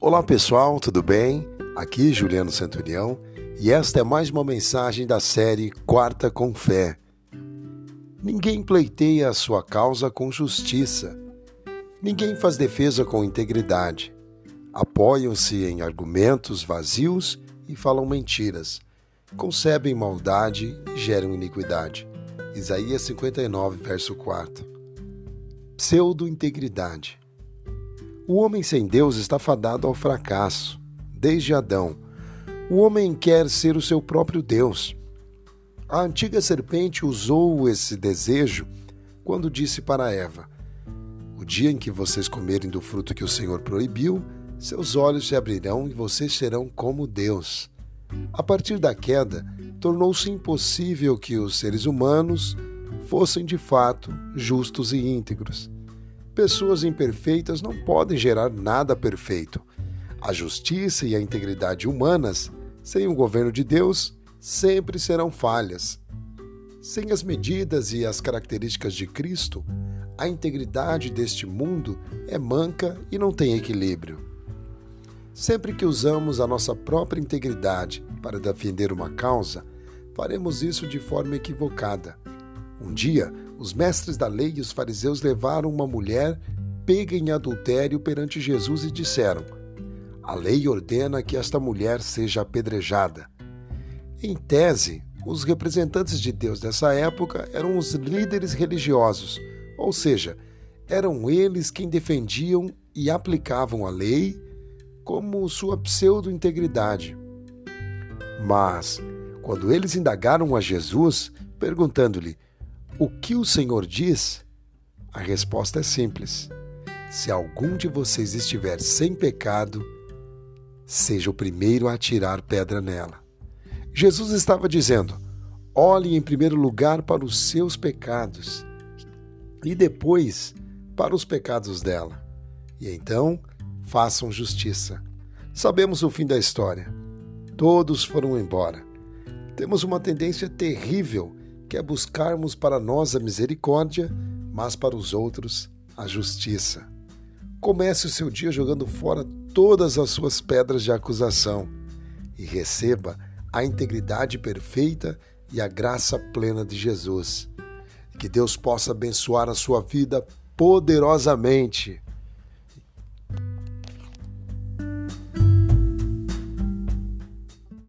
Olá pessoal, tudo bem? Aqui Juliano Centurião e esta é mais uma mensagem da série Quarta com Fé. Ninguém pleiteia a sua causa com justiça. Ninguém faz defesa com integridade. Apoiam-se em argumentos vazios e falam mentiras. Concebem maldade e geram iniquidade. Isaías 59, verso 4. Pseudo-integridade. O homem sem Deus está fadado ao fracasso, desde Adão. O homem quer ser o seu próprio Deus. A antiga serpente usou esse desejo quando disse para Eva: O dia em que vocês comerem do fruto que o Senhor proibiu, seus olhos se abrirão e vocês serão como Deus. A partir da queda, tornou-se impossível que os seres humanos fossem de fato justos e íntegros. Pessoas imperfeitas não podem gerar nada perfeito. A justiça e a integridade humanas, sem o governo de Deus, sempre serão falhas. Sem as medidas e as características de Cristo, a integridade deste mundo é manca e não tem equilíbrio. Sempre que usamos a nossa própria integridade para defender uma causa, faremos isso de forma equivocada. Um dia, os mestres da lei e os fariseus levaram uma mulher pega em adultério perante Jesus e disseram: A lei ordena que esta mulher seja apedrejada. Em tese, os representantes de Deus dessa época eram os líderes religiosos, ou seja, eram eles quem defendiam e aplicavam a lei como sua pseudo-integridade. Mas, quando eles indagaram a Jesus, perguntando-lhe: o que o Senhor diz? A resposta é simples. Se algum de vocês estiver sem pecado, seja o primeiro a atirar pedra nela. Jesus estava dizendo: olhe em primeiro lugar para os seus pecados e depois para os pecados dela. E então façam justiça. Sabemos o fim da história. Todos foram embora. Temos uma tendência terrível que é buscarmos para nós a misericórdia, mas para os outros a justiça. Comece o seu dia jogando fora todas as suas pedras de acusação e receba a integridade perfeita e a graça plena de Jesus. Que Deus possa abençoar a sua vida poderosamente.